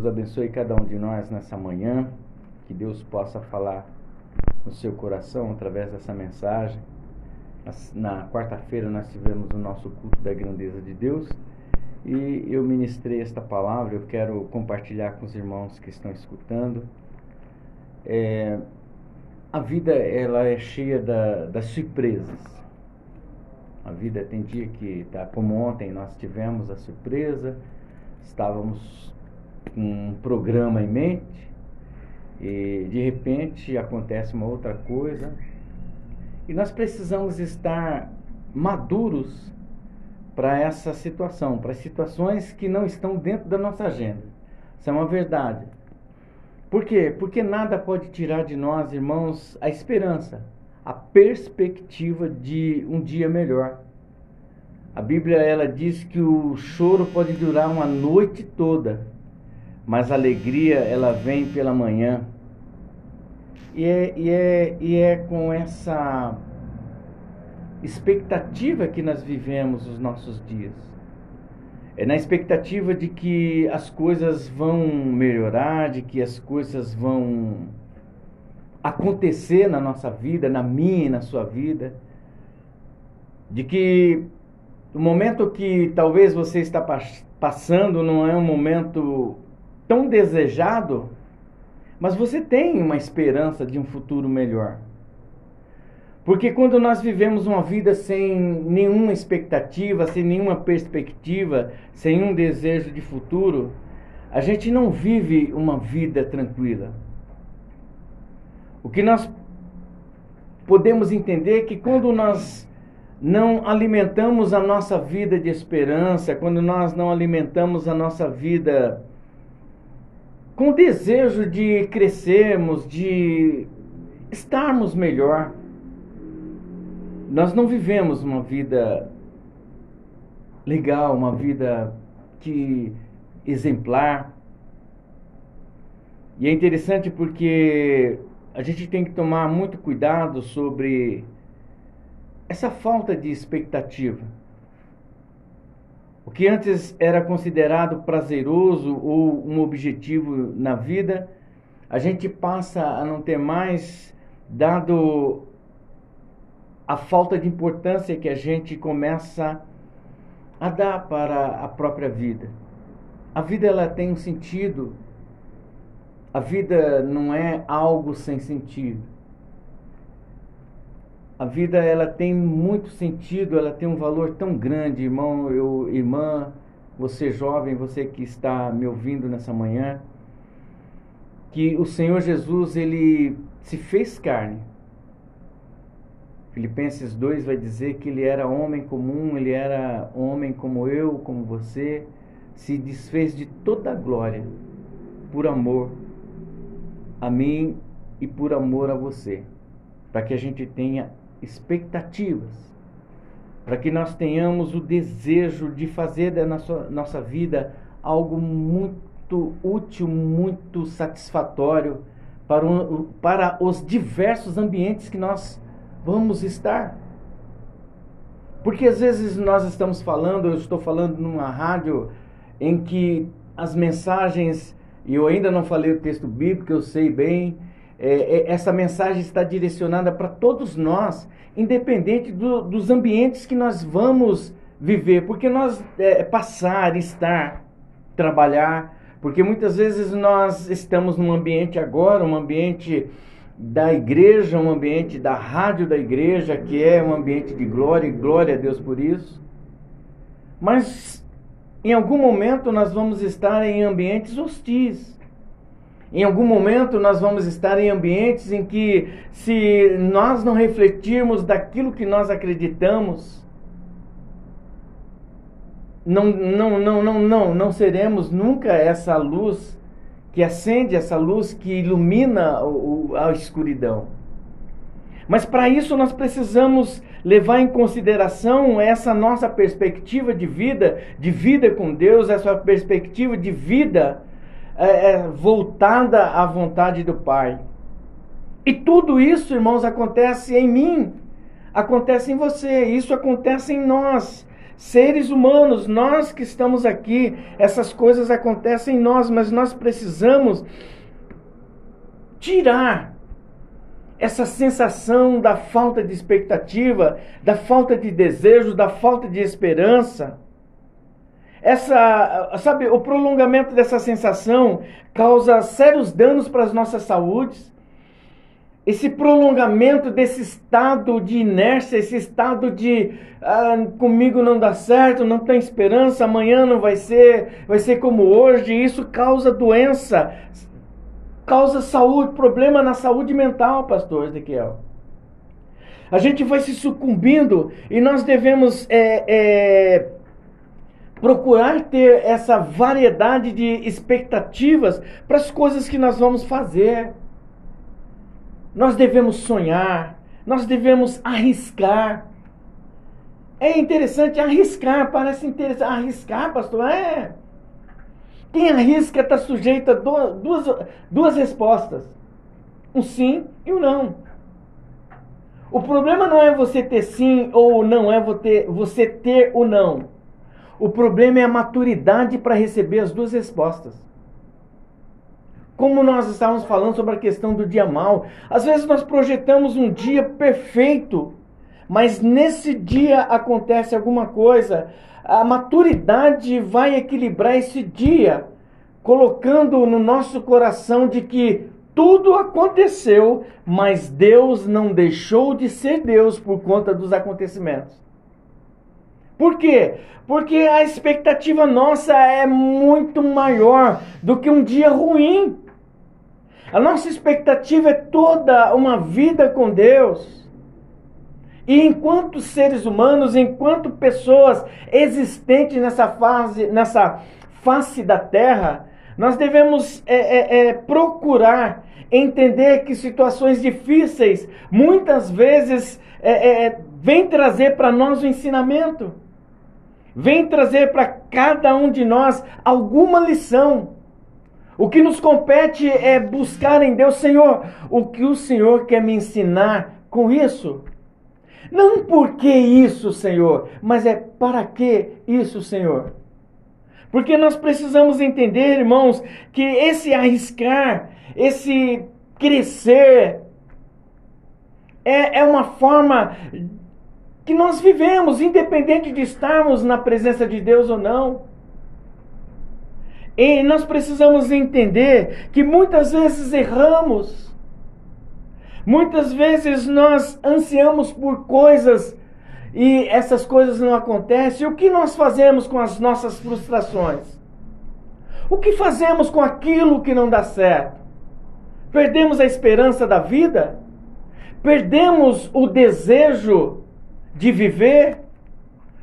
Deus abençoe cada um de nós nessa manhã. Que Deus possa falar no seu coração através dessa mensagem. Na quarta-feira nós tivemos o nosso culto da grandeza de Deus e eu ministrei esta palavra. Eu quero compartilhar com os irmãos que estão escutando. É, a vida ela é cheia da, das surpresas. A vida tem dia que tá como ontem nós tivemos a surpresa, estávamos um programa em mente e de repente acontece uma outra coisa e nós precisamos estar maduros para essa situação, para situações que não estão dentro da nossa agenda. Isso é uma verdade. Por quê? Porque nada pode tirar de nós, irmãos, a esperança, a perspectiva de um dia melhor. A Bíblia ela diz que o choro pode durar uma noite toda, mas a alegria ela vem pela manhã. E é, e é, e é com essa expectativa que nós vivemos os nossos dias. É na expectativa de que as coisas vão melhorar, de que as coisas vão acontecer na nossa vida, na minha e na sua vida, de que o momento que talvez você está passando não é um momento tão desejado, mas você tem uma esperança de um futuro melhor. Porque quando nós vivemos uma vida sem nenhuma expectativa, sem nenhuma perspectiva, sem um desejo de futuro, a gente não vive uma vida tranquila. O que nós podemos entender é que quando nós não alimentamos a nossa vida de esperança, quando nós não alimentamos a nossa vida com o desejo de crescermos, de estarmos melhor, nós não vivemos uma vida legal, uma vida que exemplar. E é interessante porque a gente tem que tomar muito cuidado sobre essa falta de expectativa. O que antes era considerado prazeroso ou um objetivo na vida, a gente passa a não ter mais, dado a falta de importância que a gente começa a dar para a própria vida. A vida ela tem um sentido. A vida não é algo sem sentido. A vida ela tem muito sentido, ela tem um valor tão grande, irmão, eu, irmã, você jovem, você que está me ouvindo nessa manhã, que o Senhor Jesus ele se fez carne. Filipenses 2 vai dizer que ele era homem comum, ele era homem como eu, como você, se desfez de toda a glória por amor a mim e por amor a você, para que a gente tenha expectativas, para que nós tenhamos o desejo de fazer da nossa, nossa vida algo muito útil, muito satisfatório para, um, para os diversos ambientes que nós vamos estar. Porque às vezes nós estamos falando, eu estou falando numa rádio em que as mensagens, e eu ainda não falei o texto bíblico, eu sei bem, é, é, essa mensagem está direcionada para todos nós, independente do, dos ambientes que nós vamos viver, porque nós é, passar, estar, trabalhar, porque muitas vezes nós estamos num ambiente agora, um ambiente da igreja, um ambiente da rádio da igreja, que é um ambiente de glória, e glória a Deus por isso. Mas em algum momento nós vamos estar em ambientes hostis. Em algum momento nós vamos estar em ambientes em que, se nós não refletirmos daquilo que nós acreditamos, não, não, não, não, não, não seremos nunca essa luz que acende, essa luz que ilumina a escuridão. Mas para isso nós precisamos levar em consideração essa nossa perspectiva de vida, de vida com Deus, essa perspectiva de vida é, é, voltada à vontade do Pai. E tudo isso, irmãos, acontece em mim, acontece em você, isso acontece em nós. seres humanos, nós que estamos aqui, essas coisas acontecem em nós, mas nós precisamos tirar essa sensação da falta de expectativa, da falta de desejo, da falta de esperança. Essa, sabe, o prolongamento dessa sensação causa sérios danos para as nossas saúdes esse prolongamento desse estado de inércia, esse estado de ah, comigo não dá certo, não tem esperança, amanhã não vai ser, vai ser como hoje, isso causa doença, causa saúde, problema na saúde mental, pastor Ezequiel. A gente vai se sucumbindo e nós devemos é, é, procurar ter essa variedade de expectativas para as coisas que nós vamos fazer. Nós devemos sonhar, nós devemos arriscar. É interessante arriscar, parece interessante. Arriscar, pastor, é. Quem arrisca está sujeito a duas, duas respostas: um sim e um não. O problema não é você ter sim ou não, é você ter o não. O problema é a maturidade para receber as duas respostas. Como nós estávamos falando sobre a questão do dia mal, às vezes nós projetamos um dia perfeito, mas nesse dia acontece alguma coisa. A maturidade vai equilibrar esse dia, colocando no nosso coração de que tudo aconteceu, mas Deus não deixou de ser Deus por conta dos acontecimentos. Por quê? Porque a expectativa nossa é muito maior do que um dia ruim. A nossa expectativa é toda uma vida com Deus. E enquanto seres humanos, enquanto pessoas existentes nessa fase, nessa face da terra, nós devemos é, é, é, procurar entender que situações difíceis muitas vezes é, é, vêm trazer para nós o ensinamento, vem trazer para cada um de nós alguma lição. O que nos compete é buscar em Deus, Senhor, o que o Senhor quer me ensinar com isso. Não por que isso, Senhor, mas é para que isso, Senhor. Porque nós precisamos entender, irmãos, que esse arriscar, esse crescer, é, é uma forma que nós vivemos, independente de estarmos na presença de Deus ou não. E nós precisamos entender que muitas vezes erramos. Muitas vezes nós ansiamos por coisas e essas coisas não acontecem. E o que nós fazemos com as nossas frustrações? O que fazemos com aquilo que não dá certo? Perdemos a esperança da vida? Perdemos o desejo de viver?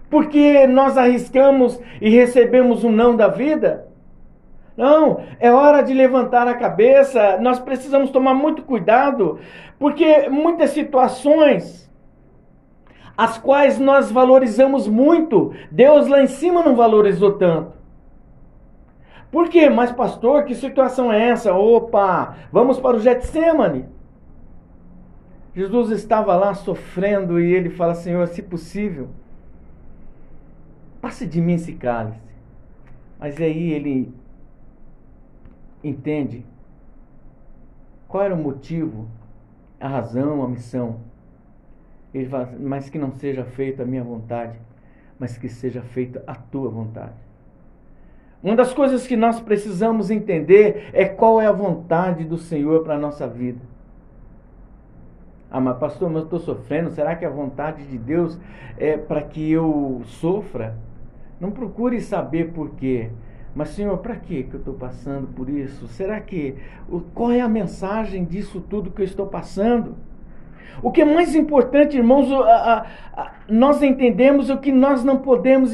Porque nós arriscamos e recebemos um não da vida? Não, é hora de levantar a cabeça. Nós precisamos tomar muito cuidado, porque muitas situações as quais nós valorizamos muito, Deus lá em cima não valorizou tanto. Por quê? Mas pastor, que situação é essa? Opa, vamos para o Getsemane. Jesus estava lá sofrendo e ele fala: Senhor, se possível, passe de mim esse cálice. Mas aí ele entende qual era o motivo, a razão, a missão. Ele fala, mas que não seja feita a minha vontade, mas que seja feita a tua vontade. Uma das coisas que nós precisamos entender é qual é a vontade do Senhor para a nossa vida. Ah, mas pastor, mas eu estou sofrendo, será que a vontade de Deus é para que eu sofra? Não procure saber por quê. Mas, Senhor, para que eu estou passando por isso? Será que. Qual é a mensagem disso tudo que eu estou passando? O que é mais importante, irmãos, a, a, a, nós entendemos o que nós não podemos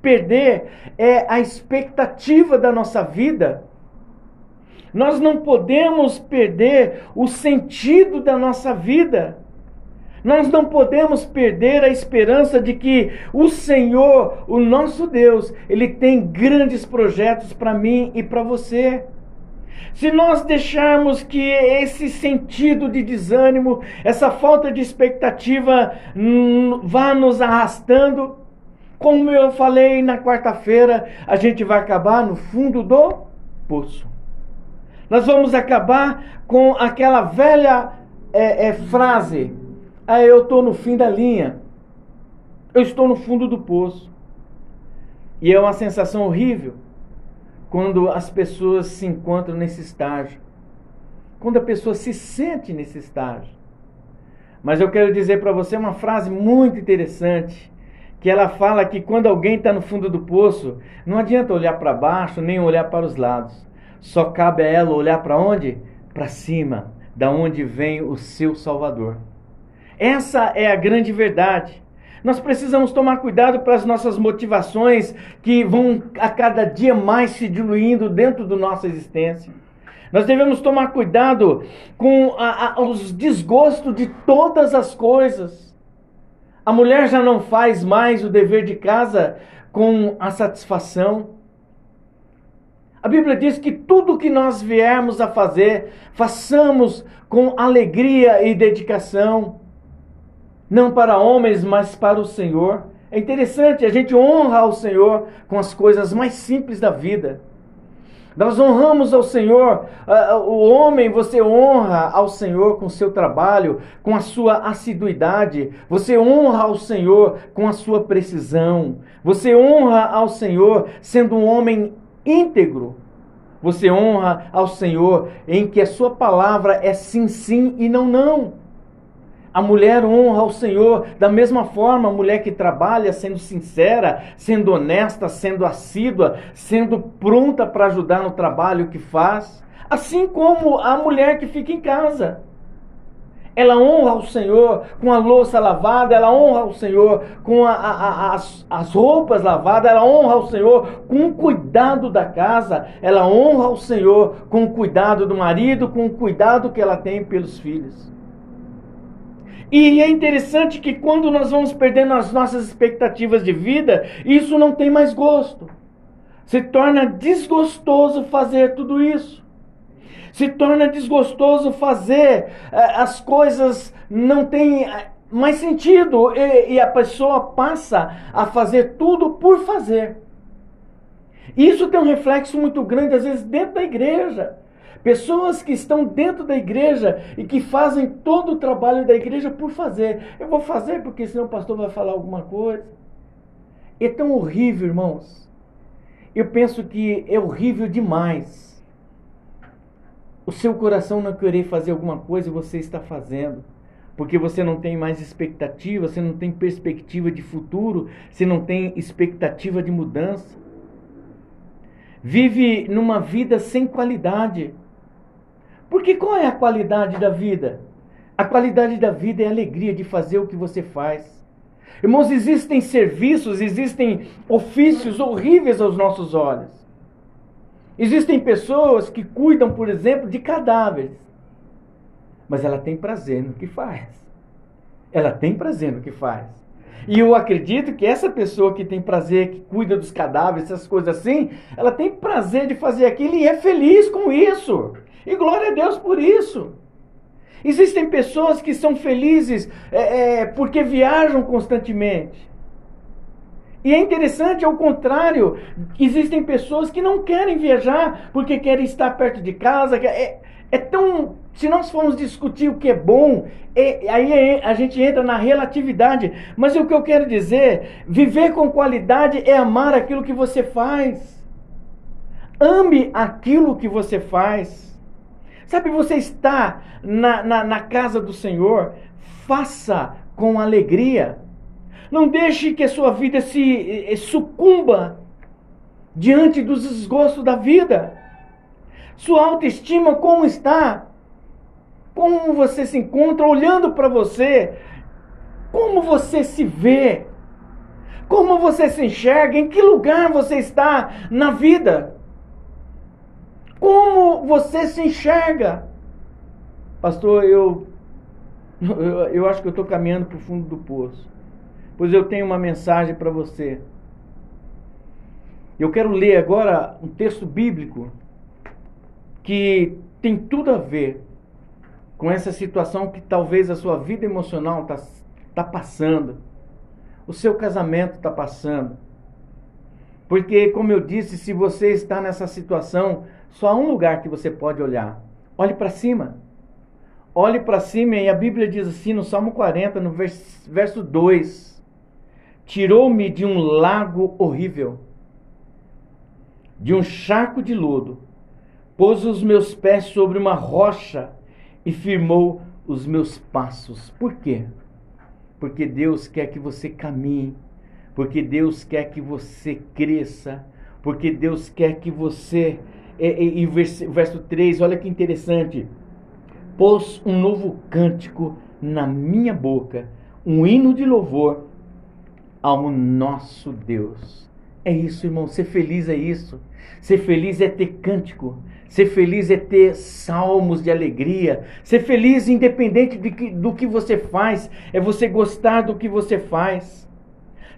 perder é a expectativa da nossa vida. Nós não podemos perder o sentido da nossa vida. Nós não podemos perder a esperança de que o Senhor, o nosso Deus, ele tem grandes projetos para mim e para você. Se nós deixarmos que esse sentido de desânimo, essa falta de expectativa hum, vá nos arrastando, Como eu falei na quarta-feira, a gente vai acabar no fundo do poço. Nós vamos acabar com aquela velha é, é, frase: ah, eu estou no fim da linha, eu estou no fundo do poço. E é uma sensação horrível quando as pessoas se encontram nesse estágio, quando a pessoa se sente nesse estágio. Mas eu quero dizer para você uma frase muito interessante que ela fala que quando alguém está no fundo do poço, não adianta olhar para baixo nem olhar para os lados. Só cabe a ela olhar para onde? Para cima, da onde vem o seu Salvador. Essa é a grande verdade. Nós precisamos tomar cuidado para as nossas motivações que vão a cada dia mais se diluindo dentro da nossa existência. Nós devemos tomar cuidado com a, a, os desgostos de todas as coisas. A mulher já não faz mais o dever de casa com a satisfação. A Bíblia diz que tudo que nós viermos a fazer, façamos com alegria e dedicação, não para homens, mas para o Senhor. É interessante, a gente honra ao Senhor com as coisas mais simples da vida. Nós honramos ao Senhor. O homem, você honra ao Senhor com o seu trabalho, com a sua assiduidade. Você honra ao Senhor com a sua precisão. Você honra ao Senhor sendo um homem íntegro. Você honra ao Senhor em que a sua palavra é sim, sim e não, não. A mulher honra ao Senhor da mesma forma, a mulher que trabalha sendo sincera, sendo honesta, sendo assídua, sendo pronta para ajudar no trabalho que faz, assim como a mulher que fica em casa. Ela honra ao Senhor com a louça lavada, ela honra ao Senhor com a, a, a, as, as roupas lavadas, ela honra ao Senhor com o cuidado da casa, ela honra ao Senhor com o cuidado do marido, com o cuidado que ela tem pelos filhos. E é interessante que quando nós vamos perdendo as nossas expectativas de vida, isso não tem mais gosto. Se torna desgostoso fazer tudo isso. Se torna desgostoso fazer, eh, as coisas não têm eh, mais sentido e a pessoa passa a fazer tudo por fazer. Isso tem um reflexo muito grande, às vezes, dentro da igreja. Pessoas que estão dentro da igreja e que fazem todo o trabalho da igreja por fazer. Eu vou fazer porque senão o pastor vai falar alguma coisa. É tão horrível, irmãos. Eu penso que é horrível demais. O seu coração não querer fazer alguma coisa e você está fazendo. Porque você não tem mais expectativa, você não tem perspectiva de futuro, você não tem expectativa de mudança. Vive numa vida sem qualidade. Porque qual é a qualidade da vida? A qualidade da vida é a alegria de fazer o que você faz. Irmãos, existem serviços, existem ofícios horríveis aos nossos olhos. Existem pessoas que cuidam, por exemplo, de cadáveres. Mas ela tem prazer no que faz. Ela tem prazer no que faz. E eu acredito que essa pessoa que tem prazer, que cuida dos cadáveres, essas coisas assim, ela tem prazer de fazer aquilo e é feliz com isso. E glória a Deus por isso. Existem pessoas que são felizes é, é, porque viajam constantemente. E é interessante, ao contrário, existem pessoas que não querem viajar porque querem estar perto de casa. É, é tão. Se nós formos discutir o que é bom, é, aí é, a gente entra na relatividade. Mas o que eu quero dizer, viver com qualidade é amar aquilo que você faz. Ame aquilo que você faz. Sabe, você está na, na, na casa do Senhor, faça com alegria. Não deixe que a sua vida se eh, sucumba diante dos desgostos da vida. Sua autoestima como está? Como você se encontra olhando para você? Como você se vê? Como você se enxerga? Em que lugar você está na vida? Como você se enxerga? Pastor, eu, eu, eu acho que eu estou caminhando para o fundo do poço. Pois eu tenho uma mensagem para você. Eu quero ler agora um texto bíblico que tem tudo a ver com essa situação que talvez a sua vida emocional está tá passando. o seu casamento está passando. Porque, como eu disse, se você está nessa situação, só há um lugar que você pode olhar. Olhe para cima. Olhe para cima e a Bíblia diz assim no Salmo 40, no verso 2: Tirou-me de um lago horrível, de um charco de lodo, pôs os meus pés sobre uma rocha e firmou os meus passos. Por quê? Porque Deus quer que você caminhe, porque Deus quer que você cresça, porque Deus quer que você. E, e, verso, verso 3, olha que interessante. Pôs um novo cântico na minha boca, um hino de louvor ao nosso Deus. É isso, irmão. Ser feliz é isso. Ser feliz é ter cântico. Ser feliz é ter salmos de alegria. Ser feliz, independente de que, do que você faz, é você gostar do que você faz.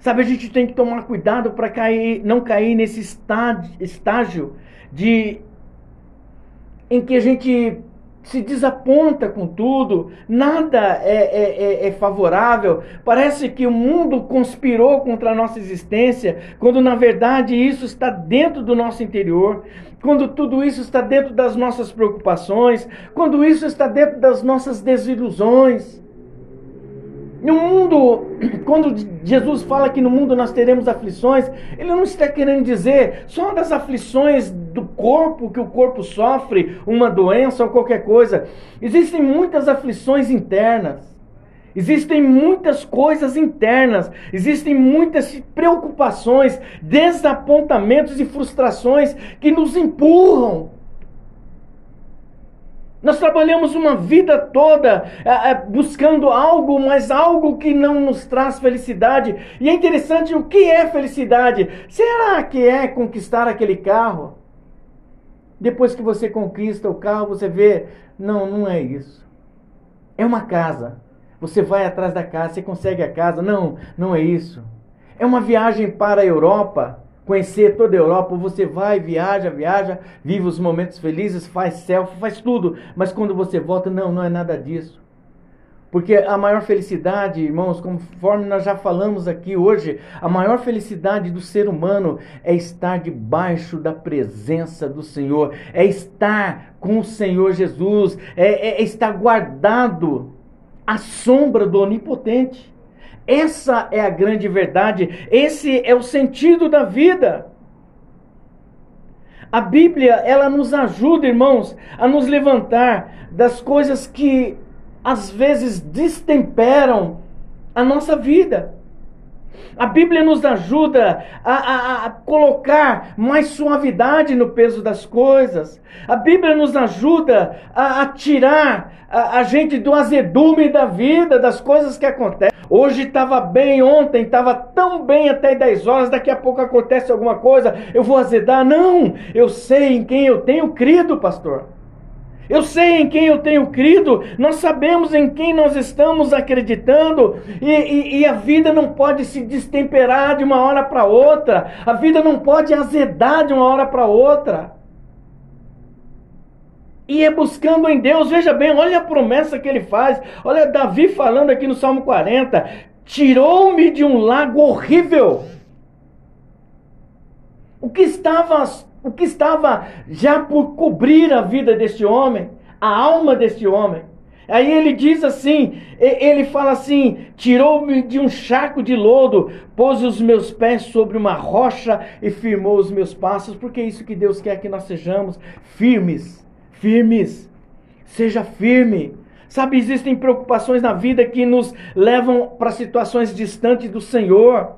Sabe, a gente tem que tomar cuidado para cair, não cair nesse estágio, estágio de em que a gente se desaponta com tudo, nada é, é, é, é, favorável. Parece que o mundo conspirou contra a nossa existência, quando na verdade isso está dentro do nosso interior, quando tudo isso está dentro das nossas preocupações, quando isso está dentro das nossas desilusões. No mundo, quando Jesus fala que no mundo nós teremos aflições, ele não está querendo dizer só das aflições do corpo, que o corpo sofre, uma doença ou qualquer coisa. Existem muitas aflições internas. Existem muitas coisas internas, existem muitas preocupações, desapontamentos e frustrações que nos empurram nós trabalhamos uma vida toda é, é, buscando algo, mas algo que não nos traz felicidade. E é interessante o que é felicidade. Será que é conquistar aquele carro? Depois que você conquista o carro, você vê, não, não é isso. É uma casa. Você vai atrás da casa, você consegue a casa. Não, não é isso. É uma viagem para a Europa conhecer toda a Europa, você vai, viaja, viaja, vive os momentos felizes, faz selfie, faz tudo, mas quando você volta, não, não é nada disso. Porque a maior felicidade, irmãos, conforme nós já falamos aqui hoje, a maior felicidade do ser humano é estar debaixo da presença do Senhor, é estar com o Senhor Jesus, é, é, é estar guardado à sombra do Onipotente. Essa é a grande verdade, esse é o sentido da vida. A Bíblia, ela nos ajuda, irmãos, a nos levantar das coisas que às vezes destemperam a nossa vida. A Bíblia nos ajuda a, a, a, colocar mais suavidade no peso das coisas. A Bíblia nos ajuda a, a tirar a, a gente do azedume da vida, das coisas que acontecem. Hoje estava bem, ontem estava tão bem até 10 horas, daqui a pouco acontece alguma coisa, eu vou azedar. Não, eu sei em quem eu tenho crido, pastor. Eu sei em quem eu tenho crido, nós sabemos em quem nós estamos acreditando, e, e, e a vida não pode se destemperar de uma hora para outra, a vida não pode azedar de uma hora para outra. E é buscando em Deus, veja bem, olha a promessa que ele faz, olha Davi falando aqui no Salmo 40: tirou-me de um lago horrível. O que estava o que estava já por cobrir a vida deste homem, a alma deste homem. Aí ele diz assim: ele fala assim: tirou-me de um charco de lodo, pôs os meus pés sobre uma rocha e firmou os meus passos, porque é isso que Deus quer que nós sejamos firmes, firmes. Seja firme. Sabe, existem preocupações na vida que nos levam para situações distantes do Senhor.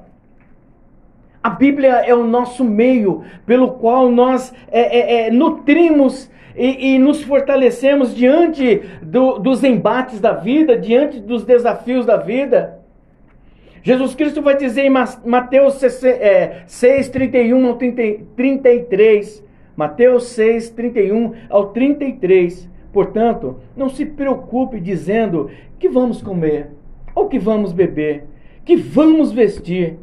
A Bíblia é o nosso meio pelo qual nós é, é, é, nutrimos e, e, nos fortalecemos diante do, dos embates da vida, diante dos desafios da vida. Jesus Cristo vai dizer em Mateus 6, 31 é, ao 30, 33. Mateus 6, 31 ao 33. Portanto, não se preocupe dizendo que vamos comer, ou que vamos beber, que vamos vestir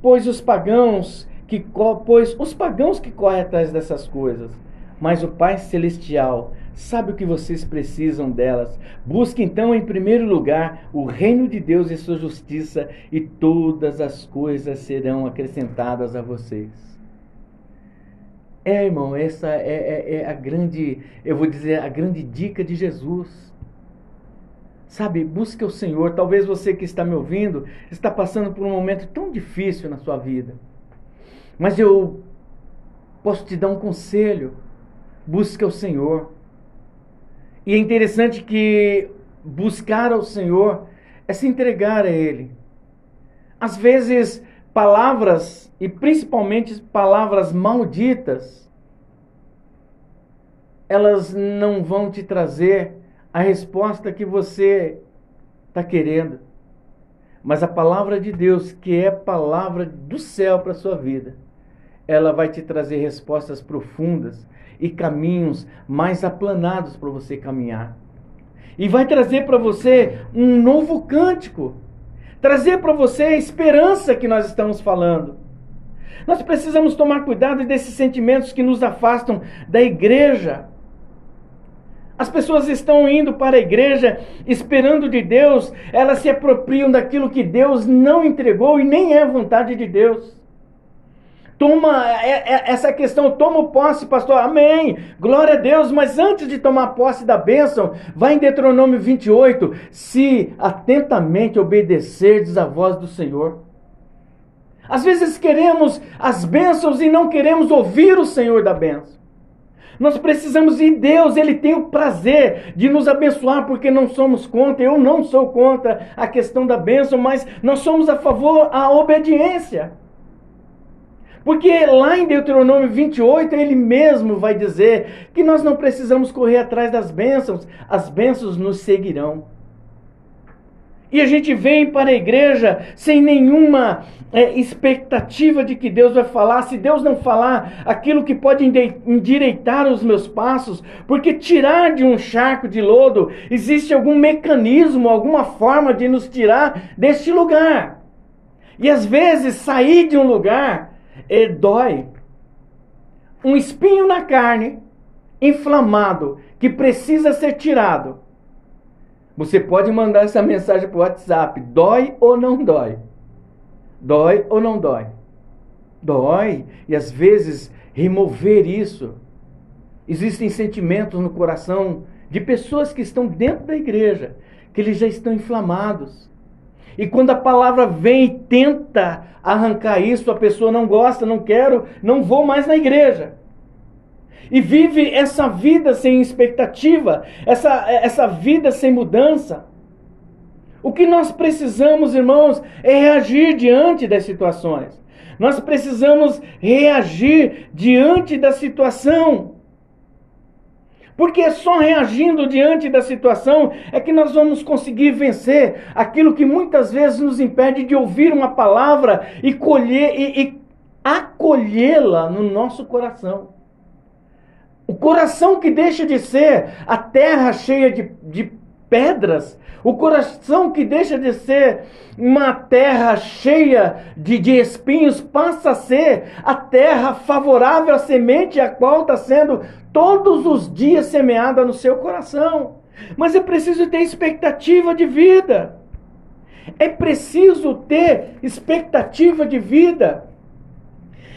pois os pagãos que pois os pagãos que correm atrás dessas coisas, mas o Pai celestial sabe o que vocês precisam delas. Busque então em primeiro lugar o reino de Deus e sua justiça, e todas as coisas serão acrescentadas a vocês. É, irmão, essa é, é, é a grande, eu vou dizer, a grande dica de Jesus. Sabe, busque o Senhor. Talvez você que está me ouvindo está passando por um momento tão difícil na sua vida. Mas eu posso te dar um conselho. Busque o Senhor. E é interessante que buscar ao Senhor é se entregar a Ele. Às vezes, palavras, e principalmente palavras malditas, elas não vão te trazer a resposta que você está querendo. Mas a palavra de Deus, que é palavra do céu para a sua vida, ela vai te trazer respostas profundas e caminhos mais aplanados para você caminhar. E vai trazer para você um novo cântico, trazer para você a esperança que nós estamos falando. Nós precisamos tomar cuidado desses sentimentos que nos afastam da igreja. As pessoas estão indo para a igreja esperando de Deus, elas se apropriam daquilo que Deus não entregou e nem é vontade de Deus. Toma é, é, essa questão, toma posse, pastor. Amém. Glória a Deus. Mas antes de tomar posse da bênção, vai em Deuteronômio 28. Se atentamente obedecerdes a voz do Senhor. Às vezes queremos as bênçãos e não queremos ouvir o Senhor da bênção. Nós precisamos ir Deus, Ele tem o prazer de nos abençoar, porque não somos contra, eu não sou contra a questão da bênção, mas nós somos a favor da obediência. Porque lá em Deuteronômio 28, ele mesmo vai dizer que nós não precisamos correr atrás das bênçãos, as bênçãos nos seguirão. E a gente vem para a igreja sem nenhuma é, expectativa de que Deus vai falar. Se Deus não falar aquilo que pode endireitar os meus passos, porque tirar de um charco de lodo, existe algum mecanismo, alguma forma de nos tirar deste lugar. E às vezes sair de um lugar e dói. Um espinho na carne, inflamado, que precisa ser tirado. Você pode mandar essa mensagem para o WhatsApp: dói ou não dói? Dói ou não dói? Dói. E às vezes remover isso. Existem sentimentos no coração de pessoas que estão dentro da igreja, que eles já estão inflamados. E quando a palavra vem e tenta arrancar isso, a pessoa não gosta, não quero, não vou mais na igreja. E vive essa vida sem expectativa, essa, essa vida sem mudança. O que nós precisamos, irmãos, é reagir diante das situações. Nós precisamos reagir diante da situação. Porque só reagindo diante da situação é que nós vamos conseguir vencer aquilo que muitas vezes nos impede de ouvir uma palavra e colher e, e acolhê-la no nosso coração. O coração que deixa de ser a terra cheia de, de pedras, o coração que deixa de ser uma terra cheia de, de espinhos, passa a ser a terra favorável à semente, a qual está sendo todos os dias semeada no seu coração. Mas é preciso ter expectativa de vida. É preciso ter expectativa de vida.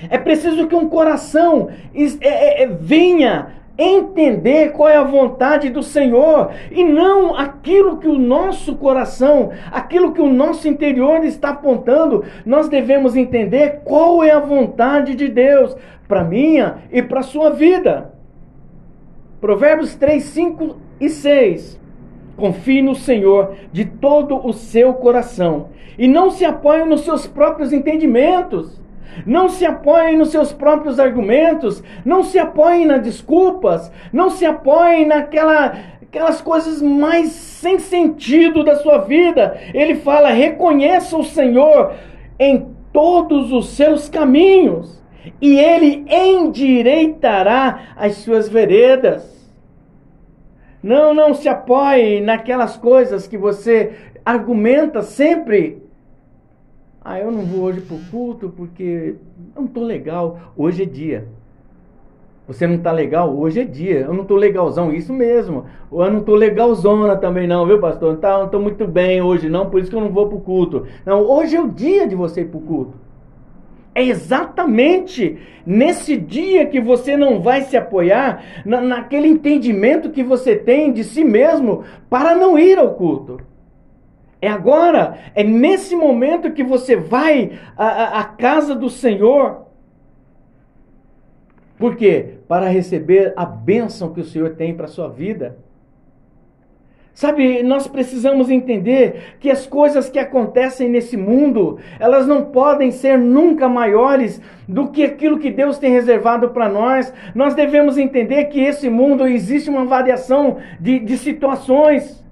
É preciso que um coração é, é, é, venha entender qual é a vontade do Senhor e não aquilo que o nosso coração, aquilo que o nosso interior está apontando. Nós devemos entender qual é a vontade de Deus para minha e para sua vida. Provérbios 3, 5 e 6. Confie no Senhor de todo o seu coração e não se apoie nos seus próprios entendimentos. Não se apoiem nos seus próprios argumentos, não se apoiem nas desculpas, não se apoiem naquela aquelas coisas mais sem sentido da sua vida. Ele fala: reconheça o Senhor em todos os seus caminhos, e ele endireitará as suas veredas. Não, não se apoie naquelas coisas que você argumenta sempre ah, eu não vou hoje para o culto porque não estou legal. Hoje é dia. Você não tá legal? Hoje é dia. Eu não tô legalzão, isso mesmo. Eu não tô legalzona também não, viu, pastor? Tá, não tô muito bem hoje não, por isso que eu não vou pro culto. Não, hoje é o dia de você ir pro culto. É exatamente nesse dia que você não vai se apoiar na, naquele entendimento que você tem de si mesmo para não ir ao culto. É agora, é nesse momento que você vai à, à casa do Senhor. Por quê? Para receber a bênção que o Senhor tem para a sua vida. Sabe, nós precisamos entender que as coisas que acontecem nesse mundo, elas não podem ser nunca maiores do que aquilo que Deus tem reservado para nós. Nós devemos entender que esse mundo existe uma variação de, de situações.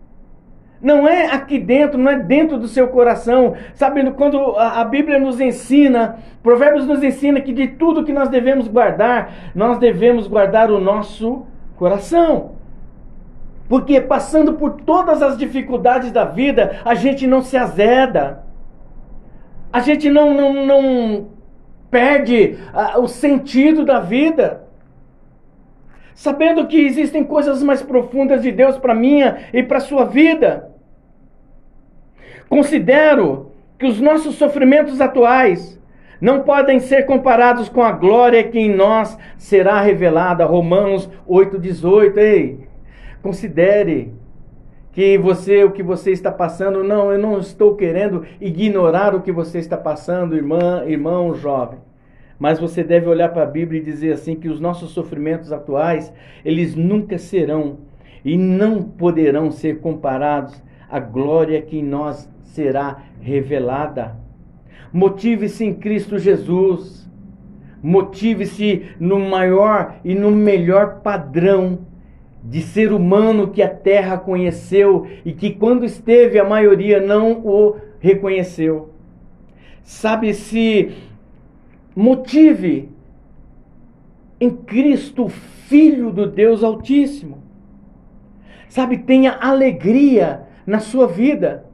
Não é aqui dentro, não é dentro do seu coração. Sabe, quando a, Bíblia nos ensina, Provérbios nos ensina que de tudo que nós devemos guardar, nós devemos guardar o nosso coração. Porque passando por todas as dificuldades da vida, a gente não se azeda. A gente não, não, não perde o sentido da vida. Sabendo que existem coisas mais profundas de Deus para minha e para sua vida. Considero que os nossos sofrimentos atuais não podem ser comparados com a glória que em nós será revelada. Romanos 8,18. Ei, Considere que você, o que você está passando, não, eu não estou querendo ignorar o que você está passando, irmã, irmão jovem. Mas você deve olhar para a Bíblia e dizer assim que os nossos sofrimentos atuais, eles nunca serão e não poderão ser comparados à glória que em nós será revelada. Motive-se em Cristo Jesus. Motive-se no maior e no melhor padrão de ser humano que a terra conheceu e que, quando esteve, a maioria não o reconheceu. Sabe, se motive em Cristo, Filho do Deus Altíssimo. Sabe, tenha alegria na sua vida.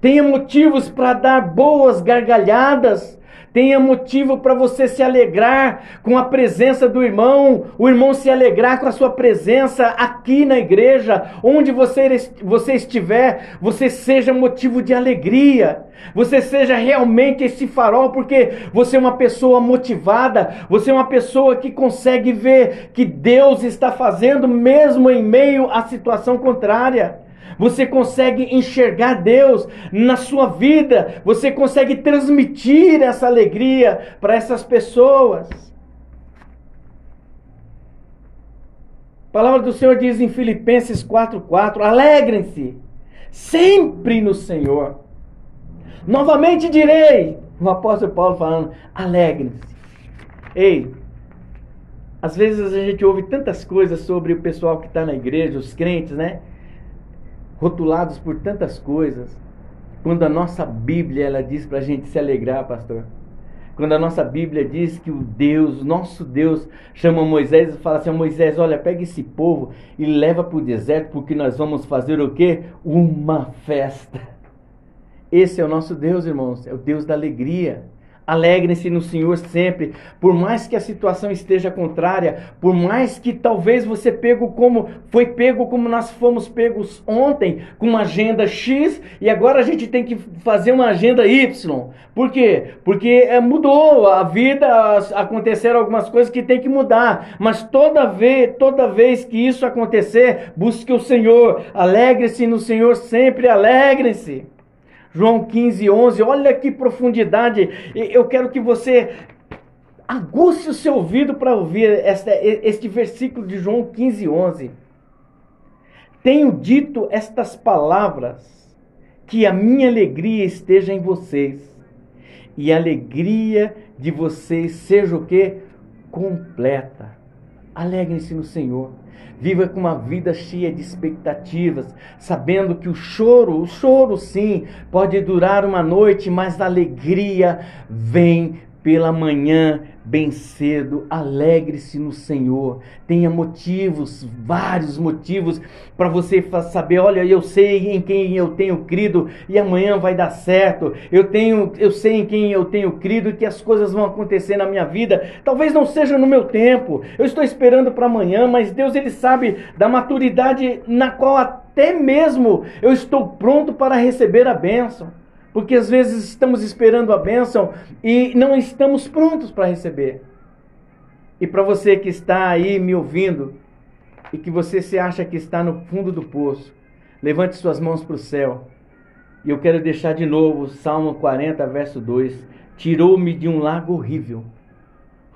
Tenha motivos para dar boas gargalhadas. Tenha motivo para você se alegrar com a presença do irmão, o irmão se alegrar com a sua presença aqui na igreja, onde você, você estiver, você seja motivo de alegria, você seja realmente esse farol, porque você é uma pessoa motivada, você é uma pessoa que consegue ver que Deus está fazendo mesmo em meio à situação contrária. Você consegue enxergar Deus na sua vida, você consegue transmitir essa alegria para essas pessoas. A palavra do Senhor diz em Filipenses 4:4: Alegrem-se sempre no Senhor. Novamente direi, o apóstolo Paulo falando: alegrem-se. Ei, às vezes a gente ouve tantas coisas sobre o pessoal que está na igreja, os crentes, né? Rotulados por tantas coisas, quando a nossa Bíblia ela diz para a gente se alegrar, pastor. Quando a nossa Bíblia diz que o Deus, nosso Deus, chama Moisés e fala assim: Moisés, olha, pega esse povo e leva para o deserto, porque nós vamos fazer o quê? Uma festa. Esse é o nosso Deus, irmãos, é o Deus da alegria. Alegrem-se no Senhor sempre, por mais que a situação esteja contrária, por mais que talvez você pego como foi pego como nós fomos pegos ontem, com uma agenda X e agora a gente tem que fazer uma agenda Y. Por quê? Porque é, mudou a vida, aconteceram algumas coisas que tem que mudar, mas toda vez, toda vez que isso acontecer, busque o Senhor, alegre-se no Senhor sempre, alegrem-se. João 15, 11. Olha que profundidade. Eu quero que você aguce o seu ouvido para ouvir este versículo de João 15, 11. Tenho dito estas palavras, que a minha alegria esteja em vocês, e a alegria de vocês seja o que? Completa. Alegrem-se no Senhor. Viva com uma vida cheia de expectativas, sabendo que o choro, o choro sim, pode durar uma noite, mas a alegria vem pela manhã, bem cedo, alegre-se no Senhor. Tenha motivos, vários motivos, para você saber: olha, eu sei em quem eu tenho crido e amanhã vai dar certo. Eu tenho, eu sei em quem eu tenho crido e que as coisas vão acontecer na minha vida. Talvez não seja no meu tempo. Eu estou esperando para amanhã, mas Deus ele sabe da maturidade na qual até mesmo eu estou pronto para receber a bênção. Porque às vezes estamos esperando a bênção e não estamos prontos para receber. E para você que está aí me ouvindo e que você se acha que está no fundo do poço, levante suas mãos para o céu. E eu quero deixar de novo Salmo 40, verso 2. Tirou-me de um lago horrível.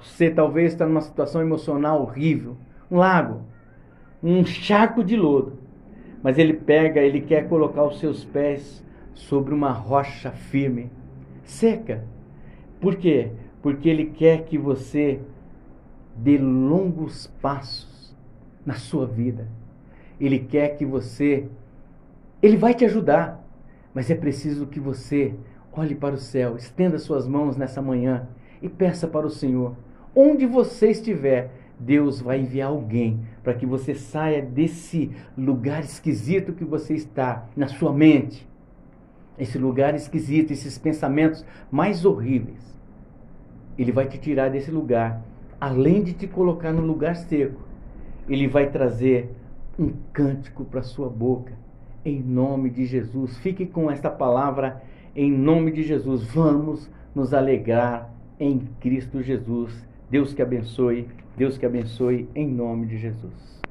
Você talvez está numa situação emocional horrível. Um lago, um charco de lodo. Mas ele pega, ele quer colocar os seus pés sobre uma rocha firme, seca. Por quê? Porque Ele quer que você dê longos passos na sua vida. Ele quer que você. Ele vai te ajudar, mas é preciso que você olhe para o céu, estenda suas mãos nessa manhã e peça para o Senhor. Onde você estiver, Deus vai enviar alguém para que você saia desse lugar esquisito que você está na sua mente esse lugar esquisito, esses pensamentos mais horríveis. Ele vai te tirar desse lugar, além de te colocar no lugar seco. Ele vai trazer um cântico para sua boca, em nome de Jesus. Fique com esta palavra, em nome de Jesus. Vamos nos alegrar em Cristo Jesus. Deus que abençoe, Deus que abençoe, em nome de Jesus.